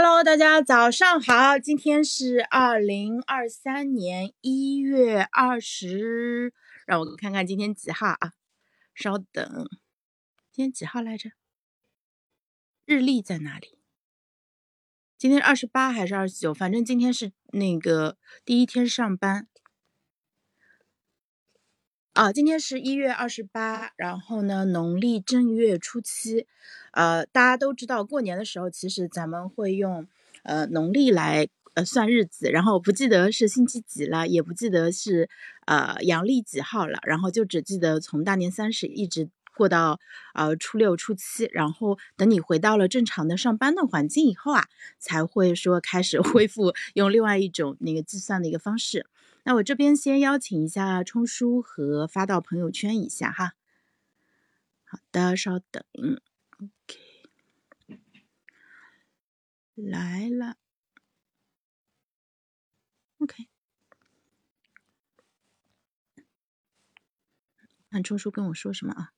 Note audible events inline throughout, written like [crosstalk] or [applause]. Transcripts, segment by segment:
Hello，大家早上好，今天是二零二三年一月二十，让我看看今天几号啊？稍等，今天几号来着？日历在哪里？今天二十八还是二十九？反正今天是那个第一天上班。啊，今天是一月二十八，然后呢，农历正月初七，呃，大家都知道，过年的时候其实咱们会用呃农历来呃算日子，然后不记得是星期几了，也不记得是呃阳历几号了，然后就只记得从大年三十一直过到呃初六、初七，然后等你回到了正常的上班的环境以后啊，才会说开始恢复用另外一种那个计算的一个方式。那我这边先邀请一下冲叔和发到朋友圈一下哈。好的，稍等。OK，来了。OK，看冲叔跟我说什么啊？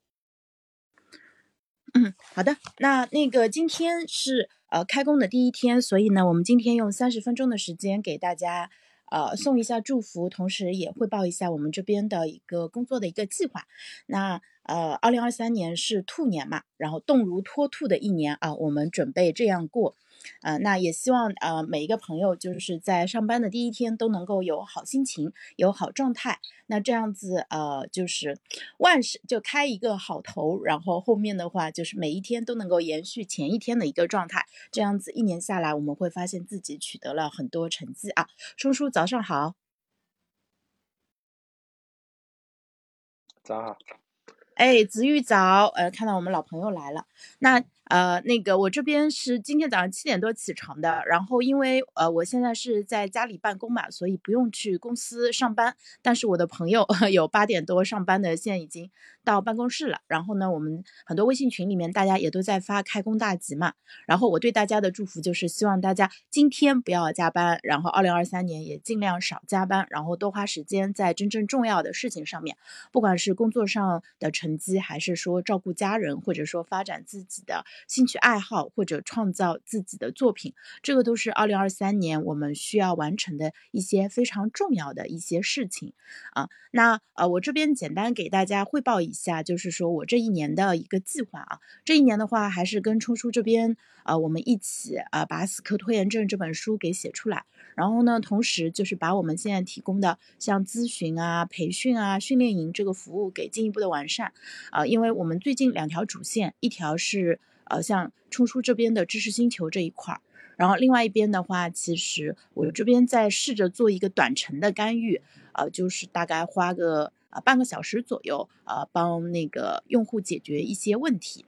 嗯，好的。那那个今天是呃开工的第一天，所以呢，我们今天用三十分钟的时间给大家。呃，送一下祝福，同时也汇报一下我们这边的一个工作的一个计划。那呃，二零二三年是兔年嘛，然后动如脱兔的一年啊，我们准备这样过。呃，那也希望呃每一个朋友就是在上班的第一天都能够有好心情，有好状态。那这样子呃就是万事就开一个好头，然后后面的话就是每一天都能够延续前一天的一个状态。这样子一年下来，我们会发现自己取得了很多成绩啊。叔叔早上好。早上好。哎，子玉早，呃，看到我们老朋友来了，那。呃，那个我这边是今天早上七点多起床的，然后因为呃我现在是在家里办公嘛，所以不用去公司上班。但是我的朋友 [laughs] 有八点多上班的，现在已经到办公室了。然后呢，我们很多微信群里面大家也都在发开工大吉嘛。然后我对大家的祝福就是希望大家今天不要加班，然后二零二三年也尽量少加班，然后多花时间在真正重要的事情上面，不管是工作上的成绩，还是说照顾家人，或者说发展自己的。兴趣爱好或者创造自己的作品，这个都是二零二三年我们需要完成的一些非常重要的一些事情啊。那呃，我这边简单给大家汇报一下，就是说我这一年的一个计划啊。这一年的话，还是跟冲叔这边啊，我们一起啊，把《死磕拖延症》这本书给写出来。然后呢，同时就是把我们现在提供的像咨询啊、培训啊、训练营这个服务给进一步的完善啊。因为我们最近两条主线，一条是。呃，像冲叔这边的知识星球这一块儿，然后另外一边的话，其实我这边在试着做一个短程的干预，呃，就是大概花个呃半个小时左右，呃，帮那个用户解决一些问题，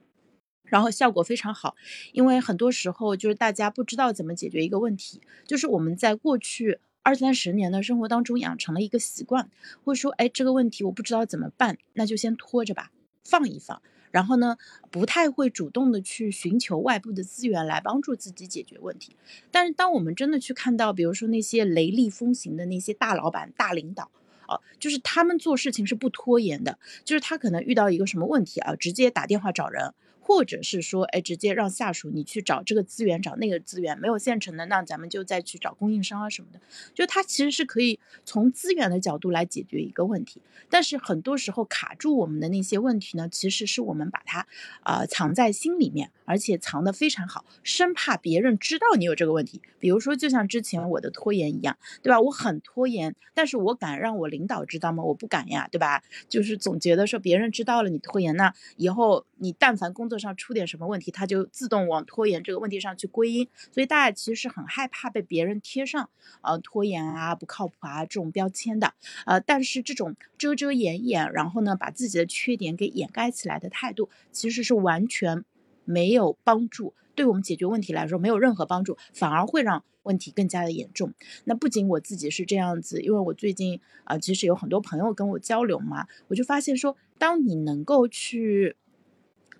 然后效果非常好。因为很多时候就是大家不知道怎么解决一个问题，就是我们在过去二三十年的生活当中养成了一个习惯，会说，哎，这个问题我不知道怎么办，那就先拖着吧，放一放。然后呢，不太会主动的去寻求外部的资源来帮助自己解决问题。但是，当我们真的去看到，比如说那些雷厉风行的那些大老板、大领导，哦，就是他们做事情是不拖延的，就是他可能遇到一个什么问题啊，直接打电话找人。或者是说，哎，直接让下属你去找这个资源，找那个资源，没有现成的，那咱们就再去找供应商啊什么的。就它其实是可以从资源的角度来解决一个问题，但是很多时候卡住我们的那些问题呢，其实是我们把它啊藏在心里面，而且藏得非常好，生怕别人知道你有这个问题。比如说，就像之前我的拖延一样，对吧？我很拖延，但是我敢让我领导知道吗？我不敢呀，对吧？就是总觉得说别人知道了你拖延，那以后你但凡工作。上出点什么问题，他就自动往拖延这个问题上去归因，所以大家其实是很害怕被别人贴上呃拖延啊、不靠谱啊这种标签的，呃，但是这种遮遮掩掩，然后呢把自己的缺点给掩盖起来的态度，其实是完全没有帮助，对我们解决问题来说没有任何帮助，反而会让问题更加的严重。那不仅我自己是这样子，因为我最近啊，其实有很多朋友跟我交流嘛，我就发现说，当你能够去。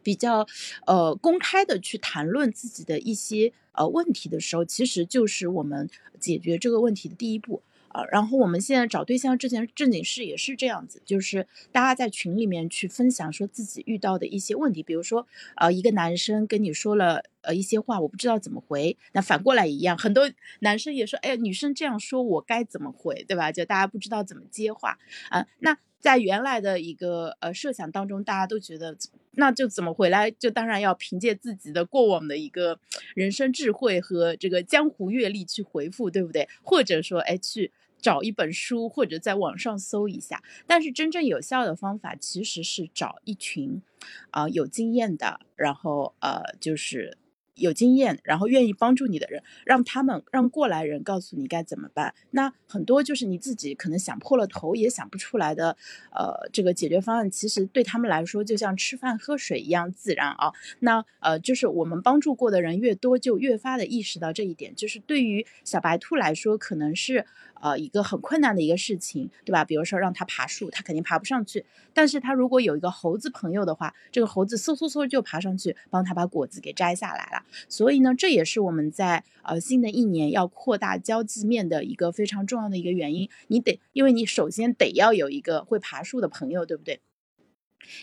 比较，呃，公开的去谈论自己的一些呃问题的时候，其实就是我们解决这个问题的第一步。啊，然后我们现在找对象之前正经事也是这样子，就是大家在群里面去分享说自己遇到的一些问题，比如说呃一个男生跟你说了呃一些话，我不知道怎么回，那反过来一样，很多男生也说，哎，女生这样说我该怎么回，对吧？就大家不知道怎么接话啊，那。在原来的一个呃设想当中，大家都觉得那就怎么回来？就当然要凭借自己的过往的一个人生智慧和这个江湖阅历去回复，对不对？或者说，哎，去找一本书或者在网上搜一下。但是真正有效的方法其实是找一群啊有经验的，然后呃就是。有经验，然后愿意帮助你的人，让他们让过来人告诉你该怎么办。那很多就是你自己可能想破了头也想不出来的，呃，这个解决方案，其实对他们来说就像吃饭喝水一样自然啊。那呃，就是我们帮助过的人越多，就越发的意识到这一点。就是对于小白兔来说，可能是。呃，一个很困难的一个事情，对吧？比如说让他爬树，他肯定爬不上去。但是他如果有一个猴子朋友的话，这个猴子嗖嗖嗖就爬上去，帮他把果子给摘下来了。所以呢，这也是我们在呃新的一年要扩大交际面的一个非常重要的一个原因。你得，因为你首先得要有一个会爬树的朋友，对不对？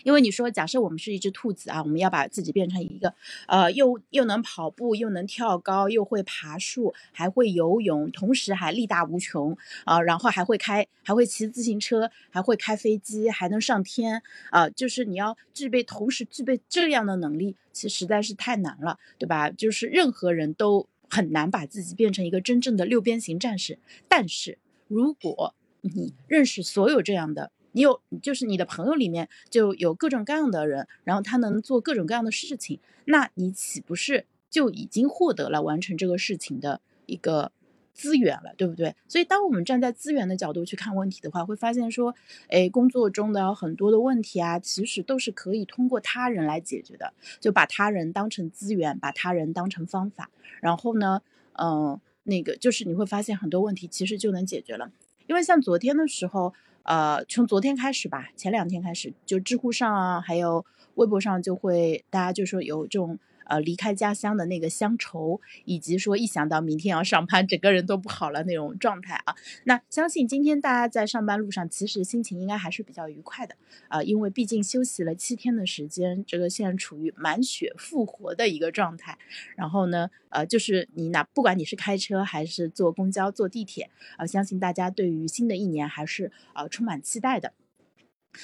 因为你说，假设我们是一只兔子啊，我们要把自己变成一个，呃，又又能跑步，又能跳高，又会爬树，还会游泳，同时还力大无穷啊，然后还会开，还会骑自行车，还会开飞机，还能上天啊，就是你要具备同时具备这样的能力，其实实在是太难了，对吧？就是任何人都很难把自己变成一个真正的六边形战士，但是如果你认识所有这样的。你有，就是你的朋友里面就有各种各样的人，然后他能做各种各样的事情，那你岂不是就已经获得了完成这个事情的一个资源了，对不对？所以，当我们站在资源的角度去看问题的话，会发现说，哎，工作中的很多的问题啊，其实都是可以通过他人来解决的，就把他人当成资源，把他人当成方法，然后呢，嗯，那个就是你会发现很多问题其实就能解决了，因为像昨天的时候。呃，从昨天开始吧，前两天开始，就知乎上啊，还有微博上，就会大家就说有这种。呃，离开家乡的那个乡愁，以及说一想到明天要上班，整个人都不好了那种状态啊。那相信今天大家在上班路上，其实心情应该还是比较愉快的啊，因为毕竟休息了七天的时间，这个现在处于满血复活的一个状态。然后呢，呃，就是你哪不管你是开车还是坐公交、坐地铁，呃，相信大家对于新的一年还是呃充满期待的。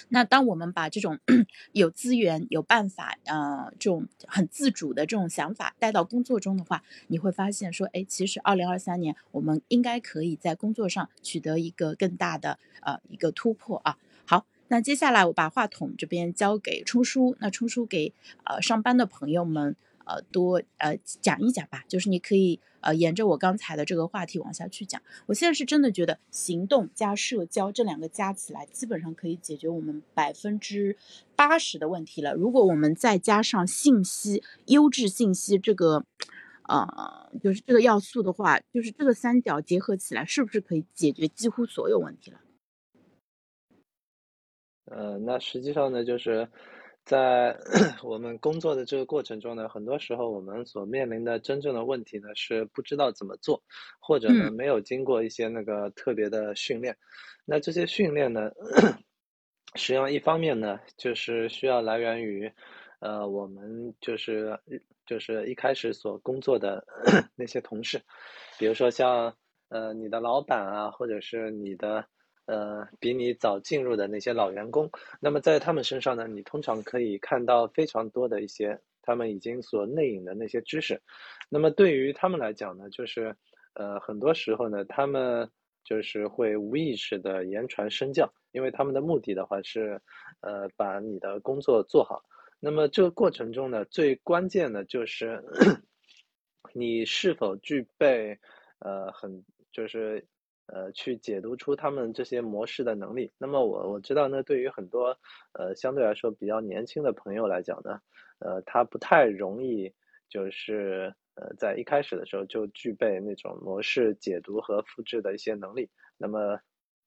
那当我们把这种 [clears throat] 有资源、有办法，呃，这种很自主的这种想法带到工作中的话，你会发现说，哎，其实二零二三年我们应该可以在工作上取得一个更大的呃一个突破啊。好，那接下来我把话筒这边交给冲叔，那冲叔给呃上班的朋友们。呃，多呃讲一讲吧，就是你可以呃沿着我刚才的这个话题往下去讲。我现在是真的觉得行动加社交这两个加起来，基本上可以解决我们百分之八十的问题了。如果我们再加上信息优质信息这个，呃，就是这个要素的话，就是这个三角结合起来，是不是可以解决几乎所有问题了？呃，那实际上呢，就是。在 [clears throat] 我们工作的这个过程中呢，很多时候我们所面临的真正的问题呢，是不知道怎么做，或者呢没有经过一些那个特别的训练。那这些训练呢，[clears throat] 实际上一方面呢，就是需要来源于，呃，我们就是就是一开始所工作的 [clears throat] 那些同事，比如说像呃你的老板啊，或者是你的。呃，比你早进入的那些老员工，那么在他们身上呢，你通常可以看到非常多的一些他们已经所内隐的那些知识。那么对于他们来讲呢，就是呃，很多时候呢，他们就是会无意识的言传身教，因为他们的目的的话是呃，把你的工作做好。那么这个过程中呢，最关键的就是 [coughs] 你是否具备呃，很就是。呃，去解读出他们这些模式的能力。那么我我知道呢，对于很多呃相对来说比较年轻的朋友来讲呢，呃，他不太容易就是呃在一开始的时候就具备那种模式解读和复制的一些能力。那么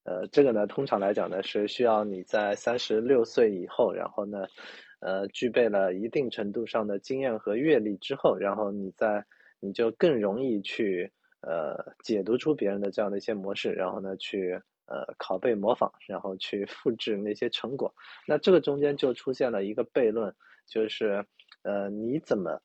呃，这个呢，通常来讲呢，是需要你在三十六岁以后，然后呢，呃，具备了一定程度上的经验和阅历之后，然后你再你就更容易去。呃解读出别人的这样的一些模式，然后呢去呃拷贝模仿，然后去 [laughs] 复制那些成果。那这个中间就出现了一个悖论，就是呃你怎么？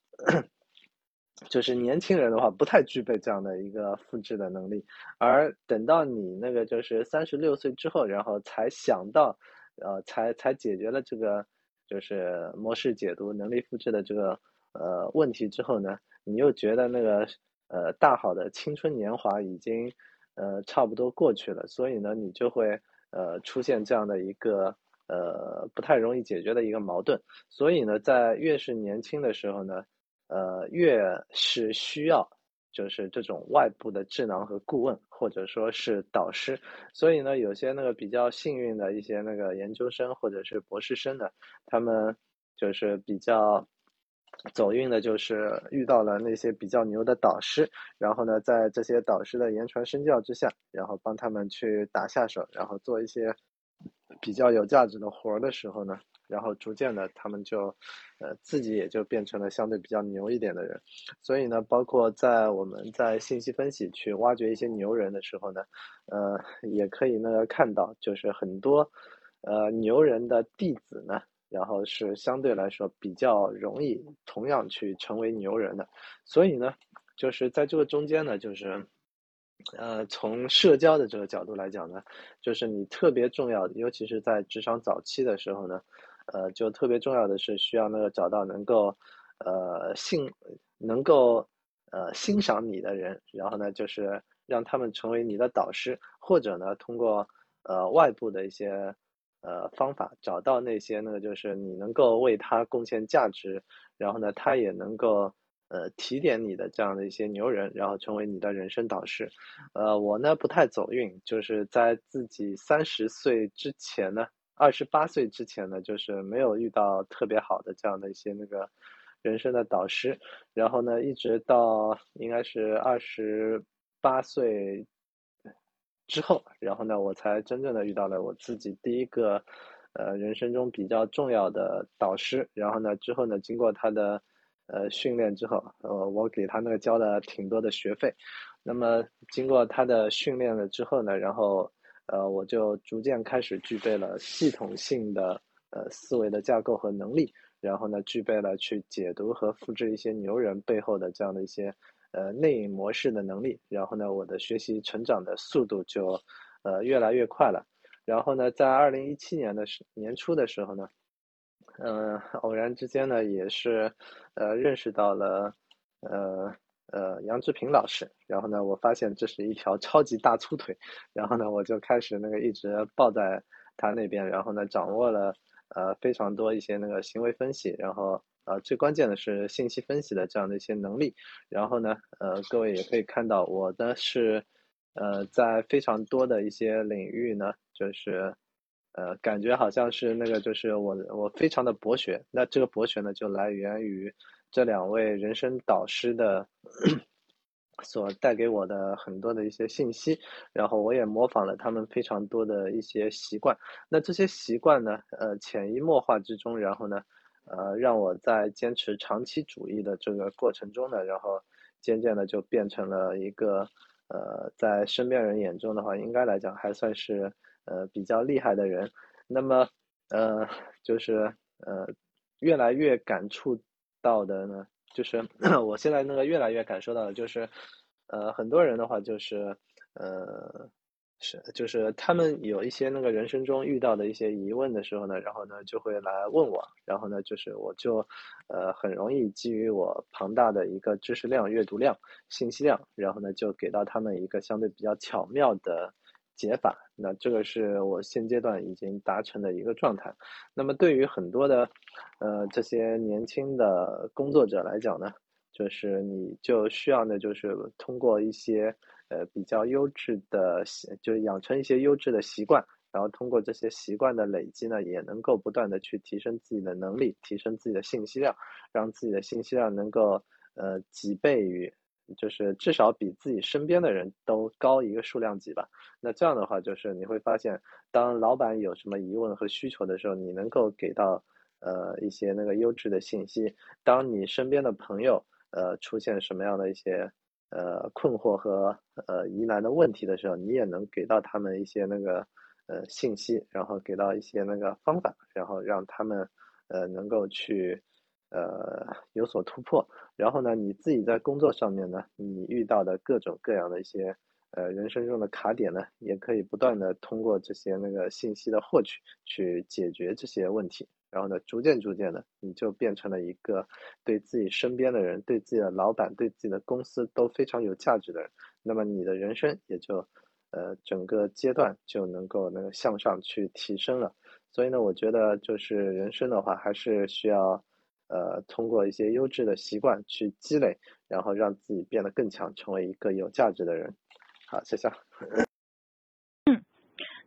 就是年轻人的话，不太具备这样的一个复制的能力，而等到你那个就是三十六岁之后，然后才想到，呃，才才解决了这个就是模式解读能力复制的这个呃问题之后呢，你又觉得那个呃大好的青春年华已经呃差不多过去了，所以呢，你就会呃出现这样的一个呃不太容易解决的一个矛盾，所以呢，在越是年轻的时候呢。呃，越是需要，就是这种外部的智囊和顾问，或者说是导师。所以呢，有些那个比较幸运的一些那个研究生或者是博士生呢，他们就是比较走运的，就是遇到了那些比较牛的导师。然后呢，在这些导师的言传身教之下，然后帮他们去打下手，然后做一些比较有价值的活儿的时候呢。然后逐渐的，他们就，呃，自己也就变成了相对比较牛一点的人。所以呢，包括在我们在信息分析去挖掘一些牛人的时候呢，呃，也可以呢看到，就是很多，呃，牛人的弟子呢，然后是相对来说比较容易同样去成为牛人的。所以呢，就是在这个中间呢，就是。呃，从社交的这个角度来讲呢，就是你特别重要的，尤其是在职场早期的时候呢，呃，就特别重要的是需要那个找到能够，呃，信，能够呃欣赏你的人，然后呢，就是让他们成为你的导师，或者呢，通过呃外部的一些呃方法，找到那些呢，就是你能够为他贡献价值，然后呢，他也能够。呃，提点你的这样的一些牛人，然后成为你的人生导师。呃，我呢不太走运，就是在自己三十岁之前呢，二十八岁之前呢，就是没有遇到特别好的这样的一些那个人生的导师。然后呢，一直到应该是二十八岁之后，然后呢，我才真正的遇到了我自己第一个呃人生中比较重要的导师。然后呢，之后呢，经过他的。呃，训练之后，呃，我给他那个交了挺多的学费。那么经过他的训练了之后呢，然后呃，我就逐渐开始具备了系统性的呃思维的架构和能力。然后呢，具备了去解读和复制一些牛人背后的这样的一些呃内隐模式的能力。然后呢，我的学习成长的速度就呃越来越快了。然后呢，在二零一七年的时年初的时候呢。嗯，偶然之间呢，也是，呃，认识到了，呃呃杨志平老师。然后呢，我发现这是一条超级大粗腿。然后呢，我就开始那个一直抱在他那边。然后呢，掌握了呃非常多一些那个行为分析。然后呃最关键的是信息分析的这样的一些能力。然后呢，呃各位也可以看到，我的是呃在非常多的一些领域呢，就是。呃，感觉好像是那个，就是我我非常的博学。那这个博学呢，就来源于这两位人生导师的所带给我的很多的一些信息，然后我也模仿了他们非常多的一些习惯。那这些习惯呢，呃，潜移默化之中，然后呢，呃，让我在坚持长期主义的这个过程中呢，然后渐渐的就变成了一个，呃，在身边人眼中的话，应该来讲还算是。呃，比较厉害的人，那么，呃，就是呃，越来越感触到的呢，就是 [clears throat] 我现在那个越来越感受到的，就是，呃，很多人的话，就是，呃，是，就是他们有一些那个人生中遇到的一些疑问的时候呢，然后呢就会来问我，然后呢就是我就，呃，很容易基于我庞大的一个知识量、阅读量、信息量，然后呢就给到他们一个相对比较巧妙的。解法，那这个是我现阶段已经达成的一个状态。那么对于很多的，呃，这些年轻的工作者来讲呢，就是你就需要呢，就是通过一些呃比较优质的习，就是养成一些优质的习惯，然后通过这些习惯的累积呢，也能够不断的去提升自己的能力，提升自己的信息量，让自己的信息量能够呃几倍于。就是至少比自己身边的人都高一个数量级吧。那这样的话，就是你会发现，当老板有什么疑问和需求的时候，你能够给到呃一些那个优质的信息。当你身边的朋友呃出现什么样的一些呃困惑和呃疑难的问题的时候，你也能给到他们一些那个呃信息，然后给到一些那个方法，然后让他们呃能够去呃有所突破。然后呢，你自己在工作上面呢，你遇到的各种各样的一些。呃，人生中的卡点呢，也可以不断的通过这些那个信息的获取去解决这些问题，然后呢，逐渐逐渐的，你就变成了一个对自己身边的人、对自己的老板、对自己的公司都非常有价值的人。那么你的人生也就，呃，整个阶段就能够那个向上去提升了。所以呢，我觉得就是人生的话，还是需要，呃，通过一些优质的习惯去积累，然后让自己变得更强，成为一个有价值的人。好，谢谢。嗯，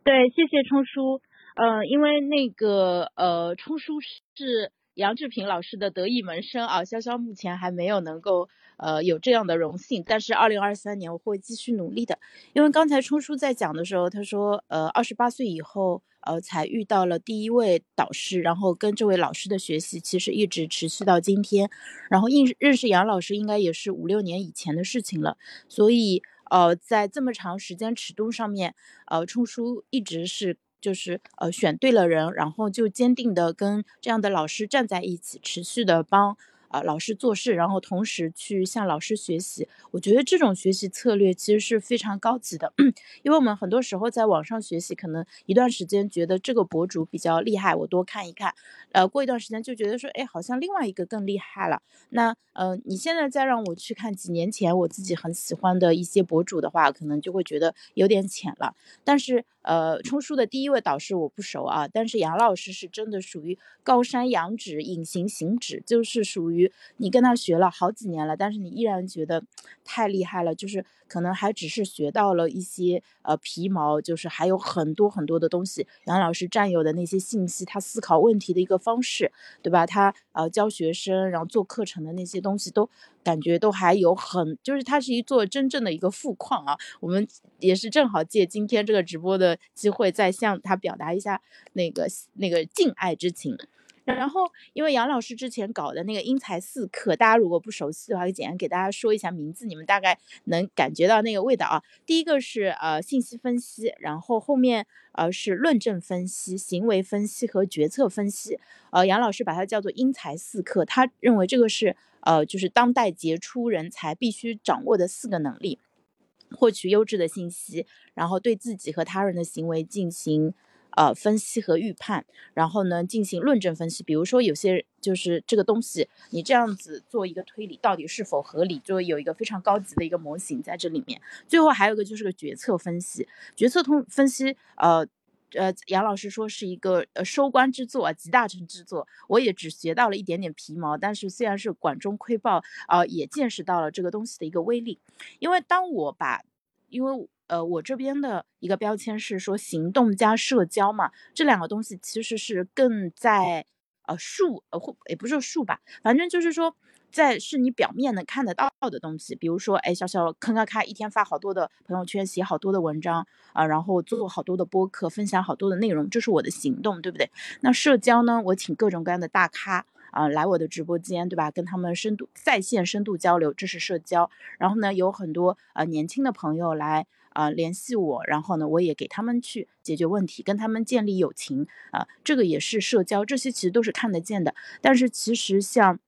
对，谢谢冲叔。呃，因为那个呃，冲叔是杨志平老师的得意门生啊，潇潇目前还没有能够呃有这样的荣幸，但是二零二三年我会继续努力的。因为刚才冲叔在讲的时候，他说呃，二十八岁以后呃才遇到了第一位导师，然后跟这位老师的学习其实一直持续到今天，然后认认识杨老师应该也是五六年以前的事情了，所以。呃，在这么长时间尺度上面，呃，冲叔一直是就是呃选对了人，然后就坚定的跟这样的老师站在一起，持续的帮。啊，老师做事，然后同时去向老师学习，我觉得这种学习策略其实是非常高级的，[clears throat] 因为我们很多时候在网上学习，可能一段时间觉得这个博主比较厉害，我多看一看，呃，过一段时间就觉得说，哎，好像另外一个更厉害了。那，呃，你现在再让我去看几年前我自己很喜欢的一些博主的话，可能就会觉得有点浅了。但是，呃，冲叔的第一位导师我不熟啊，但是杨老师是真的属于高山仰止，隐形行止，就是属于。你跟他学了好几年了，但是你依然觉得太厉害了，就是可能还只是学到了一些呃皮毛，就是还有很多很多的东西。杨老师占有的那些信息，他思考问题的一个方式，对吧？他呃教学生，然后做课程的那些东西，都感觉都还有很，就是他是一座真正的一个富矿啊。我们也是正好借今天这个直播的机会，再向他表达一下那个那个敬爱之情。然后，因为杨老师之前搞的那个因材四课，大家如果不熟悉的话，简单给大家说一下名字，你们大概能感觉到那个味道啊。第一个是呃信息分析，然后后面呃是论证分析、行为分析和决策分析。呃，杨老师把它叫做因材四课，他认为这个是呃就是当代杰出人才必须掌握的四个能力：获取优质的信息，然后对自己和他人的行为进行。呃，分析和预判，然后呢，进行论证分析。比如说，有些就是这个东西，你这样子做一个推理，到底是否合理，就有一个非常高级的一个模型在这里面。最后还有一个就是个决策分析，决策通分析，呃呃，杨老师说是一个呃收官之作啊，集大成之作。我也只学到了一点点皮毛，但是虽然是管中窥豹，啊，也见识到了这个东西的一个威力。因为当我把，因为。呃，我这边的一个标签是说行动加社交嘛，这两个东西其实是更在呃术呃或也不是术吧，反正就是说在是你表面能看得到的东西，比如说哎，小小坑咔咔一天发好多的朋友圈，写好多的文章啊，然后做好多的播客，分享好多的内容，这是我的行动，对不对？那社交呢，我请各种各样的大咖啊来我的直播间，对吧？跟他们深度在线深度交流，这是社交。然后呢，有很多呃年轻的朋友来。啊，联系我，然后呢，我也给他们去解决问题，跟他们建立友情啊，这个也是社交，这些其实都是看得见的。但是其实像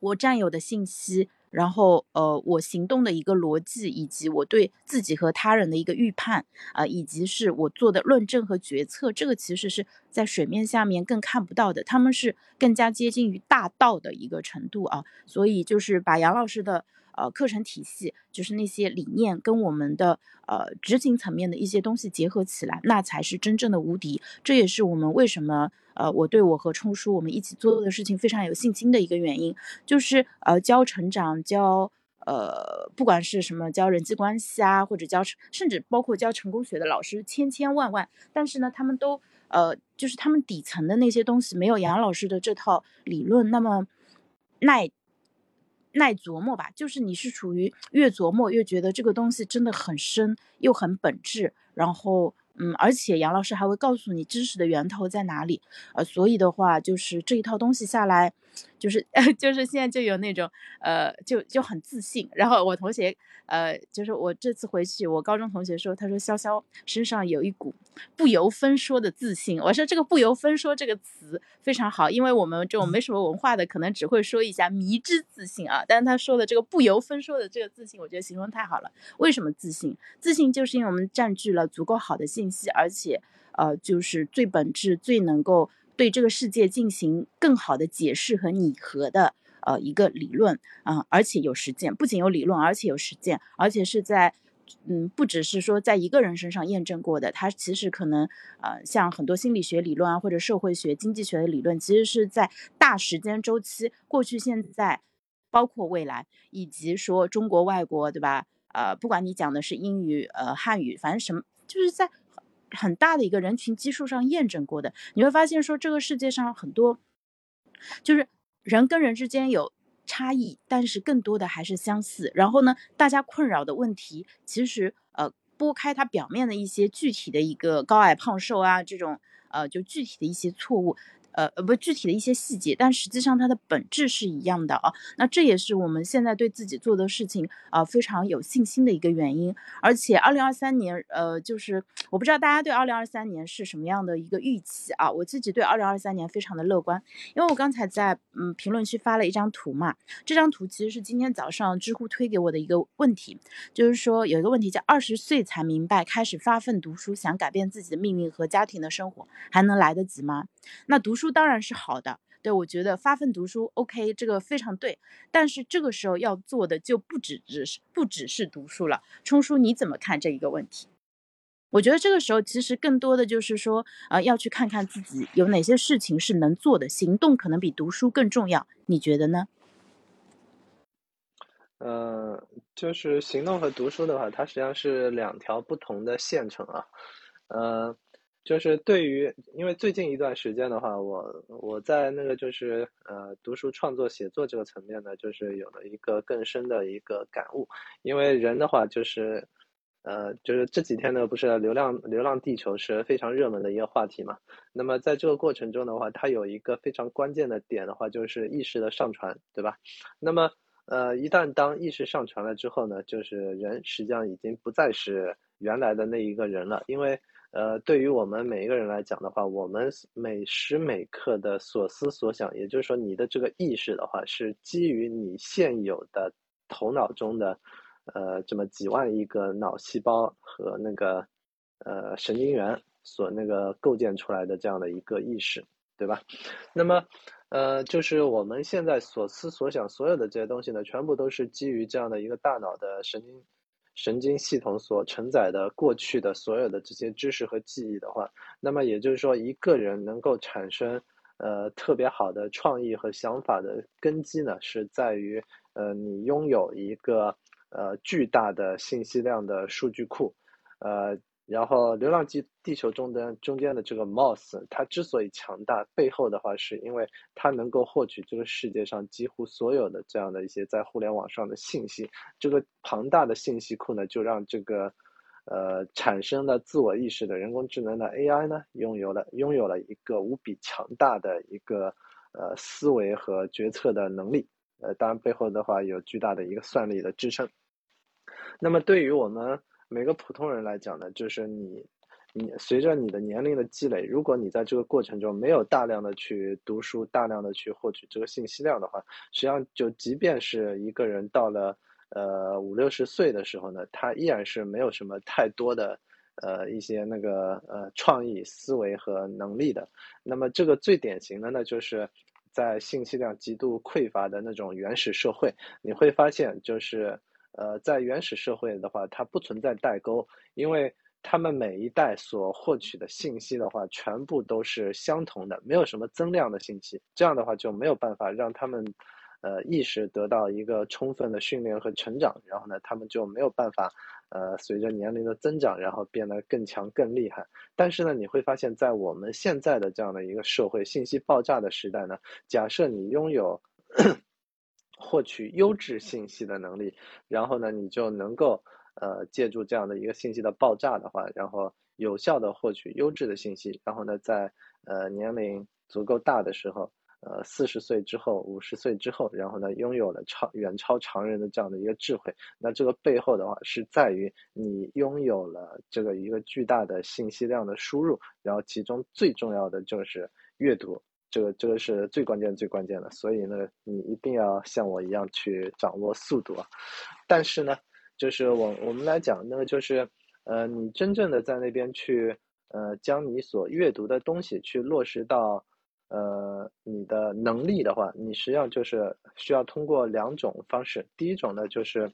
我占有的信息，然后呃，我行动的一个逻辑，以及我对自己和他人的一个预判啊，以及是我做的论证和决策，这个其实是在水面下面更看不到的，他们是更加接近于大道的一个程度啊。所以就是把杨老师的。呃，课程体系就是那些理念跟我们的呃执行层面的一些东西结合起来，那才是真正的无敌。这也是我们为什么呃，我对我和冲叔我们一起做的事情非常有信心的一个原因，就是呃教成长，教呃不管是什么教人际关系啊，或者教甚至包括教成功学的老师千千万万，但是呢，他们都呃就是他们底层的那些东西没有杨老师的这套理论那么耐。耐琢磨吧，就是你是处于越琢磨越觉得这个东西真的很深又很本质，然后嗯，而且杨老师还会告诉你知识的源头在哪里，呃，所以的话就是这一套东西下来，就是 [laughs] 就是现在就有那种呃，就就很自信。然后我同学呃，就是我这次回去，我高中同学说，他说潇潇身上有一股不由分说的自信。我说这个不由分说这个词非常好，因为我们这种没什么文化的，可能只会说一下迷之自信啊。但是他说的这个不由分说的这个自信，我觉得形容太好了。为什么自信？自信就是因为我们占据了足够好的信息，而且呃，就是最本质、最能够。对这个世界进行更好的解释和拟合的呃一个理论啊，而且有实践，不仅有理论，而且有实践，而且是在嗯，不只是说在一个人身上验证过的，它其实可能呃，像很多心理学理论啊，或者社会学、经济学的理论，其实是在大时间周期，过去、现在，包括未来，以及说中国、外国，对吧？呃，不管你讲的是英语、呃汉语，反正什么，就是在。很大的一个人群基数上验证过的，你会发现说这个世界上很多，就是人跟人之间有差异，但是更多的还是相似。然后呢，大家困扰的问题，其实呃拨开它表面的一些具体的一个高矮胖瘦啊这种呃就具体的一些错误。呃呃不具体的一些细节，但实际上它的本质是一样的啊。那这也是我们现在对自己做的事情啊非常有信心的一个原因。而且二零二三年，呃，就是我不知道大家对二零二三年是什么样的一个预期啊？我自己对二零二三年非常的乐观，因为我刚才在嗯评论区发了一张图嘛。这张图其实是今天早上知乎推给我的一个问题，就是说有一个问题叫二十岁才明白，开始发奋读书，想改变自己的命运和家庭的生活，还能来得及吗？那读书。当然是好的，对我觉得发奋读书，OK，这个非常对。但是这个时候要做的就不只只是不只是读书了。冲叔，你怎么看这一个问题？我觉得这个时候其实更多的就是说，呃，要去看看自己有哪些事情是能做的，行动可能比读书更重要。你觉得呢？呃，就是行动和读书的话，它实际上是两条不同的线程啊，呃。就是对于，因为最近一段时间的话，我我在那个就是呃读书、创作、写作这个层面呢，就是有了一个更深的一个感悟。因为人的话，就是呃就是这几天呢，不是流浪流浪地球是非常热门的一个话题嘛。那么在这个过程中的话，它有一个非常关键的点的话，就是意识的上传，对吧？那么呃一旦当意识上传了之后呢，就是人实际上已经不再是原来的那一个人了，因为。呃，对于我们每一个人来讲的话，我们每时每刻的所思所想，也就是说，你的这个意识的话，是基于你现有的头脑中的，呃，这么几万亿个脑细胞和那个，呃，神经元所那个构建出来的这样的一个意识，对吧？那么，呃，就是我们现在所思所想所有的这些东西呢，全部都是基于这样的一个大脑的神经。神经系统所承载的过去的所有的这些知识和记忆的话，那么也就是说，一个人能够产生呃特别好的创意和想法的根基呢，是在于呃你拥有一个呃巨大的信息量的数据库，呃。然后，流浪地地球中的中间的这个 Mouse，它之所以强大，背后的话是因为它能够获取这个世界上几乎所有的这样的一些在互联网上的信息。这个庞大的信息库呢，就让这个呃产生了自我意识的人工智能的 AI 呢，拥有了拥有了一个无比强大的一个呃思维和决策的能力。呃，当然背后的话有巨大的一个算力的支撑。那么对于我们。每个普通人来讲呢，就是你，你随着你的年龄的积累，如果你在这个过程中没有大量的去读书，大量的去获取这个信息量的话，实际上就即便是一个人到了呃五六十岁的时候呢，他依然是没有什么太多的呃一些那个呃创意思维和能力的。那么这个最典型的呢，就是在信息量极度匮乏的那种原始社会，你会发现就是。呃，在原始社会的话，它不存在代沟，因为他们每一代所获取的信息的话，全部都是相同的，没有什么增量的信息。这样的话就没有办法让他们，呃，意识得到一个充分的训练和成长。然后呢，他们就没有办法，呃，随着年龄的增长，然后变得更强、更厉害。但是呢，你会发现在我们现在的这样的一个社会，信息爆炸的时代呢，假设你拥有。获取优质信息的能力，然后呢，你就能够呃借助这样的一个信息的爆炸的话，然后有效的获取优质的信息，然后呢，在呃年龄足够大的时候，呃四十岁之后、五十岁之后，然后呢拥有了超远超常人的这样的一个智慧。那这个背后的话是在于你拥有了这个一个巨大的信息量的输入，然后其中最重要的就是阅读。这个这个是最关键最关键的，所以呢，你一定要像我一样去掌握速度啊。但是呢，就是我我们来讲，那个就是，呃，你真正的在那边去，呃，将你所阅读的东西去落实到，呃，你的能力的话，你实际上就是需要通过两种方式。第一种呢，就是，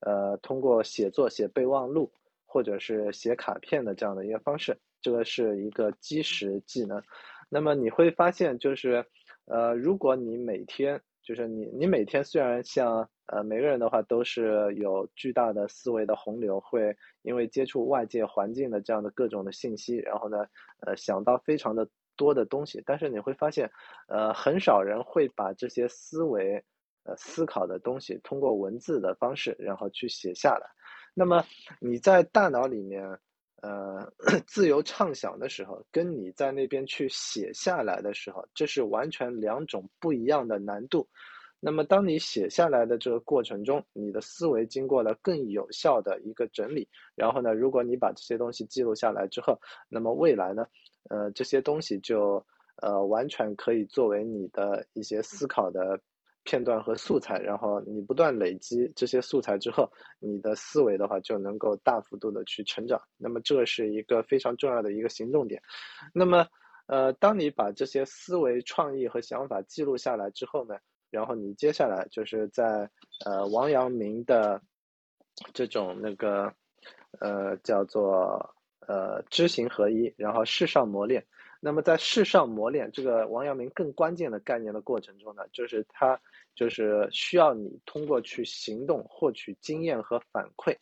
呃，通过写作、写备忘录或者是写卡片的这样的一个方式，这个是一个基石技能。那么你会发现，就是，呃，如果你每天，就是你，你每天虽然像，呃，每个人的话都是有巨大的思维的洪流，会因为接触外界环境的这样的各种的信息，然后呢，呃，想到非常的多的东西，但是你会发现，呃，很少人会把这些思维，呃，思考的东西通过文字的方式，然后去写下来。那么你在大脑里面。呃，[coughs] 自由畅想的时候，跟你在那边去写下来的时候，这是完全两种不一样的难度。那么，当你写下来的这个过程中，你的思维经过了更有效的一个整理，然后呢，如果你把这些东西记录下来之后，那么未来呢，呃，这些东西就呃完全可以作为你的一些思考的。片段和素材，然后你不断累积这些素材之后，你的思维的话就能够大幅度的去成长。那么这是一个非常重要的一个行动点。那么，呃，当你把这些思维、创意和想法记录下来之后呢，然后你接下来就是在呃王阳明的这种那个呃叫做呃知行合一，然后世上磨练。那么在世上磨练这个王阳明更关键的概念的过程中呢，就是他就是需要你通过去行动获取经验和反馈。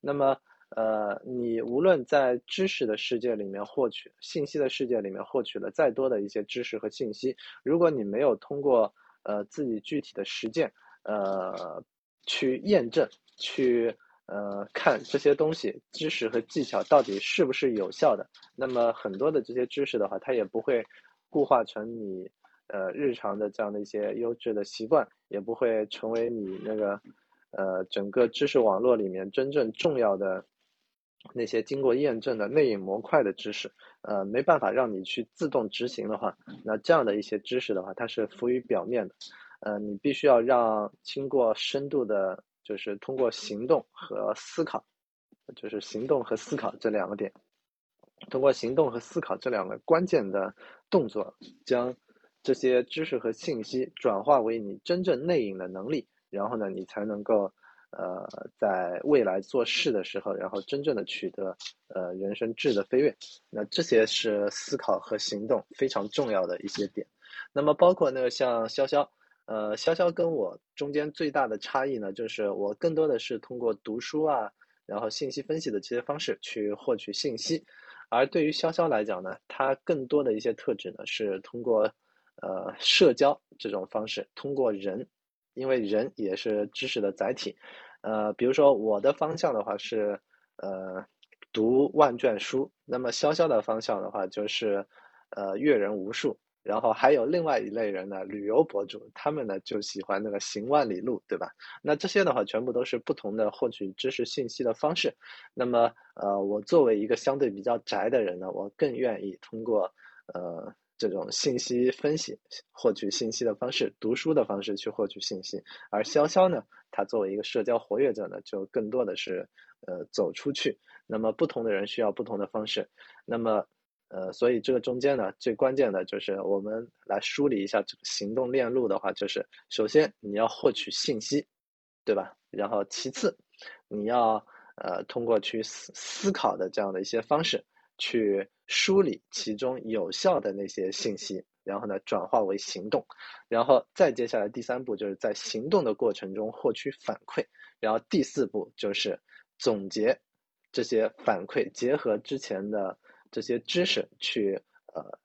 那么呃，你无论在知识的世界里面获取信息的世界里面获取了再多的一些知识和信息，如果你没有通过呃自己具体的实践呃去验证去。呃，看这些东西、知识和技巧到底是不是有效的？那么很多的这些知识的话，它也不会固化成你呃日常的这样的一些优质的习惯，也不会成为你那个呃整个知识网络里面真正重要的那些经过验证的内隐模块的知识。呃，没办法让你去自动执行的话，那这样的一些知识的话，它是浮于表面的。呃，你必须要让经过深度的。就是通过行动和思考，就是行动和思考这两个点，通过行动和思考这两个关键的动作，将这些知识和信息转化为你真正内隐的能力，然后呢，你才能够呃在未来做事的时候，然后真正的取得呃人生质的飞跃。那这些是思考和行动非常重要的一些点。那么包括那个像潇潇。呃，潇潇跟我中间最大的差异呢，就是我更多的是通过读书啊，然后信息分析的这些方式去获取信息，而对于潇潇来讲呢，他更多的一些特质呢，是通过呃社交这种方式，通过人，因为人也是知识的载体，呃，比如说我的方向的话是呃读万卷书，那么潇潇的方向的话就是呃阅人无数。然后还有另外一类人呢，旅游博主，他们呢就喜欢那个行万里路，对吧？那这些的话，全部都是不同的获取知识信息的方式。那么，呃，我作为一个相对比较宅的人呢，我更愿意通过呃这种信息分析获取信息的方式，读书的方式去获取信息。而潇潇呢，他作为一个社交活跃者呢，就更多的是呃走出去。那么，不同的人需要不同的方式。那么。呃，所以这个中间呢，最关键的就是我们来梳理一下这个行动链路的话，就是首先你要获取信息，对吧？然后其次，你要呃通过去思思考的这样的一些方式，去梳理其中有效的那些信息，然后呢转化为行动，然后再接下来第三步就是在行动的过程中获取反馈，然后第四步就是总结这些反馈，结合之前的。这些知识去呃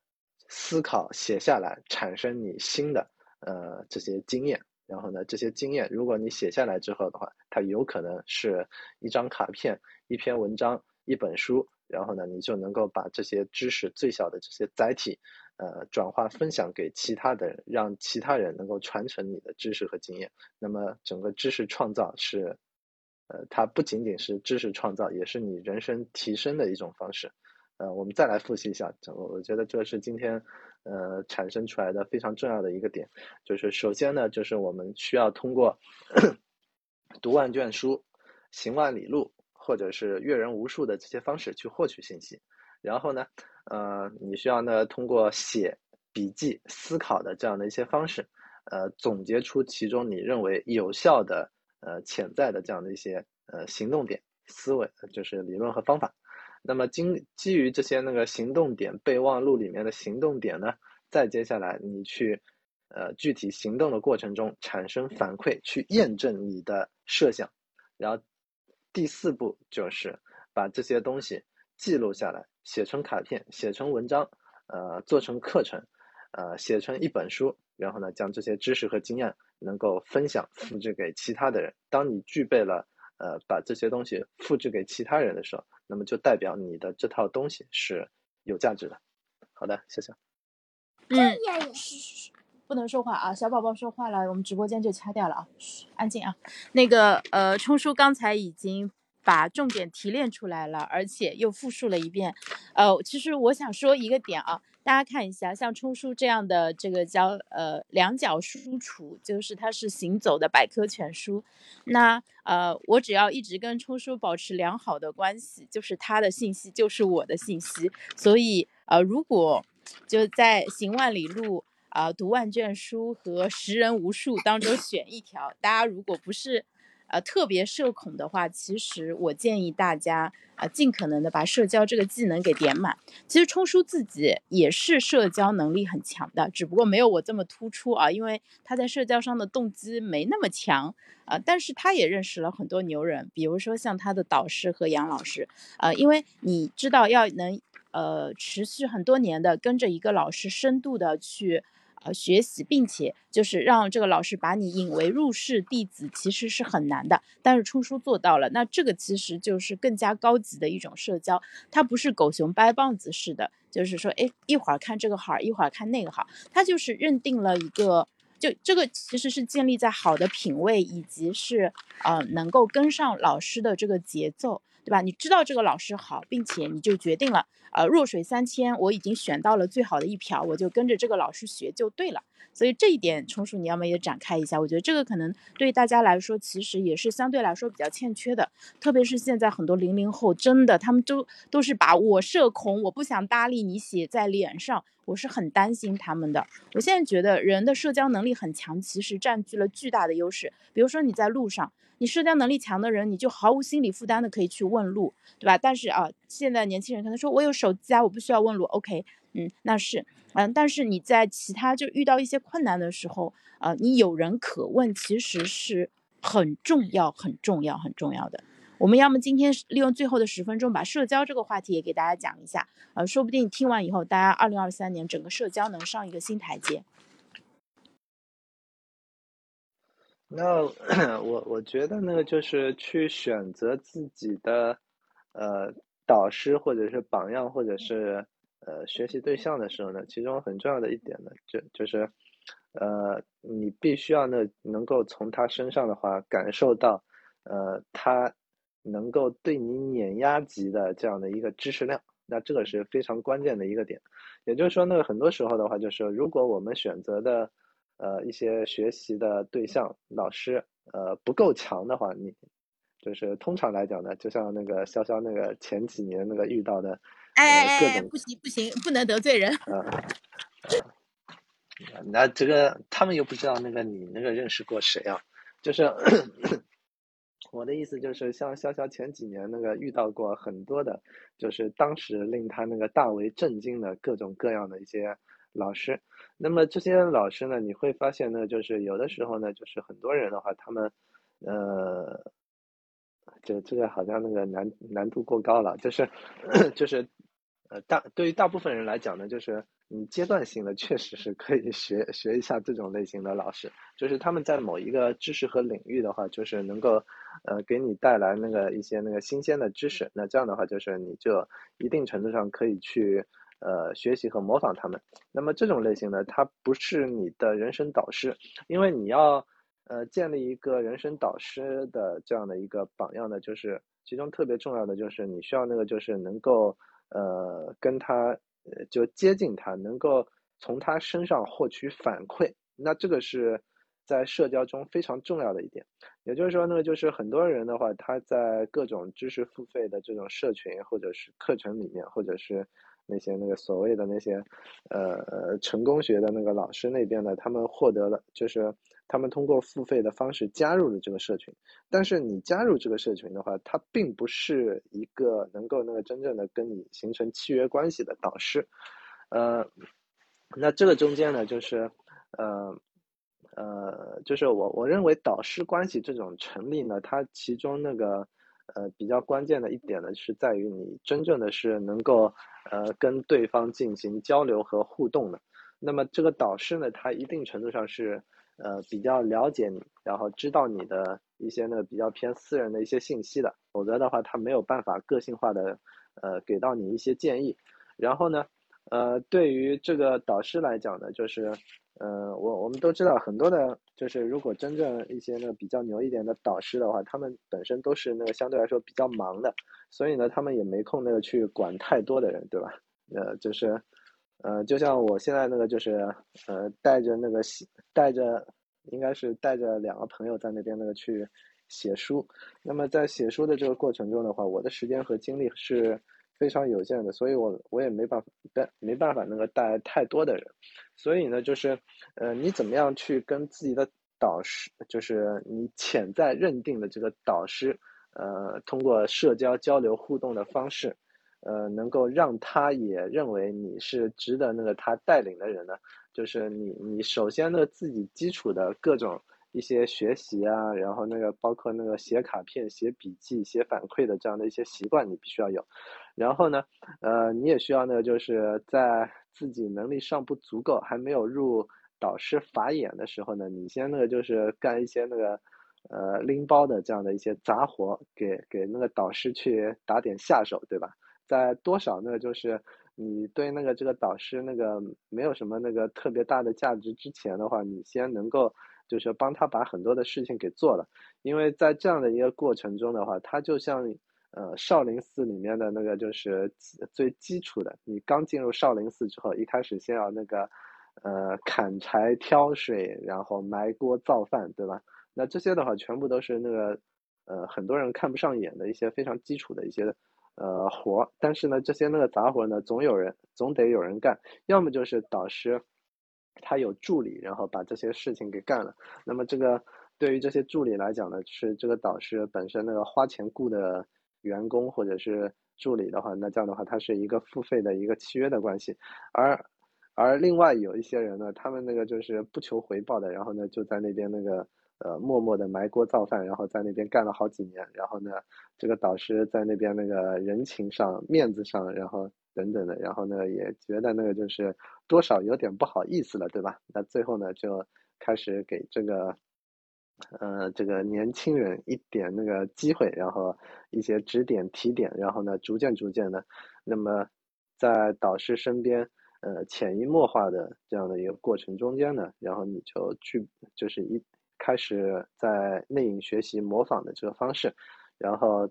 思考写下来，产生你新的呃这些经验。然后呢，这些经验如果你写下来之后的话，它有可能是一张卡片、一篇文章、一本书。然后呢，你就能够把这些知识最小的这些载体，呃转化分享给其他的人，让其他人能够传承你的知识和经验。那么整个知识创造是，呃，它不仅仅是知识创造，也是你人生提升的一种方式。呃，我们再来复习一下，我我觉得这是今天呃产生出来的非常重要的一个点，就是首先呢，就是我们需要通过 [coughs] 读万卷书、行万里路，或者是阅人无数的这些方式去获取信息。然后呢，呃，你需要呢通过写笔记、思考的这样的一些方式，呃，总结出其中你认为有效的呃潜在的这样的一些呃行动点、思维，就是理论和方法。那么，基基于这些那个行动点备忘录里面的行动点呢，再接下来你去，呃，具体行动的过程中产生反馈，去验证你的设想，然后第四步就是把这些东西记录下来，写成卡片，写成文章，呃，做成课程，呃，写成一本书，然后呢，将这些知识和经验能够分享复制给其他的人。当你具备了，呃，把这些东西复制给其他人的时候。那么就代表你的这套东西是有价值的。好的，谢谢。嗯，不能说话啊，小宝宝说话了，我们直播间就掐掉了啊，安静啊。那个呃，冲叔刚才已经。把重点提炼出来了，而且又复述了一遍。呃，其实我想说一个点啊，大家看一下，像冲叔这样的这个叫呃两脚书橱，就是它是行走的百科全书。那呃，我只要一直跟冲叔保持良好的关系，就是他的信息就是我的信息。所以呃，如果就在行万里路啊，读万卷书和识人无数当中选一条，大家如果不是。呃，特别社恐的话，其实我建议大家啊，尽可能的把社交这个技能给点满。其实冲叔自己也是社交能力很强的，只不过没有我这么突出啊，因为他在社交上的动机没那么强啊。但是他也认识了很多牛人，比如说像他的导师和杨老师，呃，因为你知道要能呃持续很多年的跟着一个老师深度的去。学习，并且就是让这个老师把你引为入室弟子，其实是很难的。但是冲叔做到了，那这个其实就是更加高级的一种社交，它不是狗熊掰棒子式的，就是说，哎，一会儿看这个好，一会儿看那个好，他就是认定了一个，就这个其实是建立在好的品味以及是呃能够跟上老师的这个节奏。对吧？你知道这个老师好，并且你就决定了，呃，弱水三千，我已经选到了最好的一瓢，我就跟着这个老师学就对了。所以这一点，冲叔你要么也展开一下？我觉得这个可能对大家来说，其实也是相对来说比较欠缺的。特别是现在很多零零后，真的他们都都是把我社恐，我不想搭理你写在脸上，我是很担心他们的。我现在觉得人的社交能力很强，其实占据了巨大的优势。比如说你在路上。你社交能力强的人，你就毫无心理负担的可以去问路，对吧？但是啊，现在年轻人可能说，我有手机啊，我不需要问路。OK，嗯，那是，嗯，但是你在其他就遇到一些困难的时候，呃，你有人可问，其实是很重要、很重要、很重要的。我们要么今天利用最后的十分钟，把社交这个话题也给大家讲一下，呃，说不定听完以后，大家二零二三年整个社交能上一个新台阶。那 [clears throat] 我我觉得呢，就是去选择自己的呃导师或者是榜样或者是呃学习对象的时候呢，其中很重要的一点呢，就就是呃你必须要呢能够从他身上的话感受到呃他能够对你碾压级的这样的一个知识量，那这个是非常关键的一个点。也就是说呢，很多时候的话，就是如果我们选择的。呃，一些学习的对象老师，呃，不够强的话，你就是通常来讲呢，就像那个潇潇那个前几年那个遇到的，哎哎哎，不行不行，不能得罪人。嗯，那这个他们又不知道那个你那个认识过谁啊？就是 [coughs] 我的意思就是，像潇潇前几年那个遇到过很多的，就是当时令他那个大为震惊的各种各样的一些老师。那么这些老师呢，你会发现呢，就是有的时候呢，就是很多人的话，他们，呃，就这个好像那个难难度过高了，就是 [coughs] 就是，呃，大对于大部分人来讲呢，就是你阶段性的确实是可以学学一下这种类型的老师，就是他们在某一个知识和领域的话，就是能够，呃，给你带来那个一些那个新鲜的知识，那这样的话，就是你就一定程度上可以去。呃学习和模仿他们。那么这种类型呢，它不是你的人生导师，因为你要呃建立一个人生导师的这样的一个榜样呢，就是其中特别重要的就是你需要那个就是能够呃跟他就接近他，能够从他身上获取反馈。那这个是。在社交中非常重要的一点，也就是说呢，就是很多人的话，他在各种知识付费的这种社群或者是课程里面，或者是那些那个所谓的那些呃成功学的那个老师那边呢，他们获得了就是他们通过付费的方式加入了这个社群，但是你加入这个社群的话，它并不是一个能够那个真正的跟你形成契约关系的导师，呃，那这个中间呢，就是呃。呃，就是我我认为导师关系这种成立呢，它其中那个呃比较关键的一点呢，是在于你真正的是能够呃跟对方进行交流和互动的。那么这个导师呢，他一定程度上是呃比较了解你，然后知道你的一些呢比较偏私人的一些信息的，否则的话他没有办法个性化的呃给到你一些建议。然后呢，呃对于这个导师来讲呢，就是。呃，我我们都知道很多的，就是如果真正一些那个比较牛一点的导师的话，他们本身都是那个相对来说比较忙的，所以呢，他们也没空那个去管太多的人，对吧？呃，就是，呃，就像我现在那个就是，呃，带着那个写，带着，应该是带着两个朋友在那边那个去写书，那么在写书的这个过程中的话，我的时间和精力是。非常有限的，所以我我也没办法带没办法那个带太多的人，所以呢，就是呃，你怎么样去跟自己的导师，就是你潜在认定的这个导师，呃，通过社交交流互动的方式，呃，能够让他也认为你是值得那个他带领的人呢？就是你你首先呢自己基础的各种一些学习啊，然后那个包括那个写卡片、写笔记、写反馈的这样的一些习惯，你必须要有。然后呢，呃，你也需要呢，就是在自己能力尚不足够，还没有入导师法眼的时候呢，你先那个就是干一些那个，呃，拎包的这样的一些杂活，给给那个导师去打点下手，对吧？在多少呢？就是你对那个这个导师那个没有什么那个特别大的价值之前的话，你先能够就是帮他把很多的事情给做了，因为在这样的一个过程中的话，他就像。呃，少林寺里面的那个就是最基础的。你刚进入少林寺之后，一开始先要那个，呃，砍柴、挑水，然后埋锅造饭，对吧？那这些的话，全部都是那个，呃，很多人看不上眼的一些非常基础的一些，呃，活。但是呢，这些那个杂活呢，总有人，总得有人干。要么就是导师，他有助理，然后把这些事情给干了。那么这个对于这些助理来讲呢，是这个导师本身那个花钱雇的。员工或者是助理的话，那这样的话，它是一个付费的一个契约的关系，而而另外有一些人呢，他们那个就是不求回报的，然后呢就在那边那个呃默默的埋锅造饭，然后在那边干了好几年，然后呢这个导师在那边那个人情上、面子上，然后等等的，然后呢也觉得那个就是多少有点不好意思了，对吧？那最后呢就开始给这个。呃，这个年轻人一点那个机会，然后一些指点提点，然后呢，逐渐逐渐的，那么在导师身边，呃，潜移默化的这样的一个过程中间呢，然后你就去就是一开始在内隐学习模仿的这个方式，然后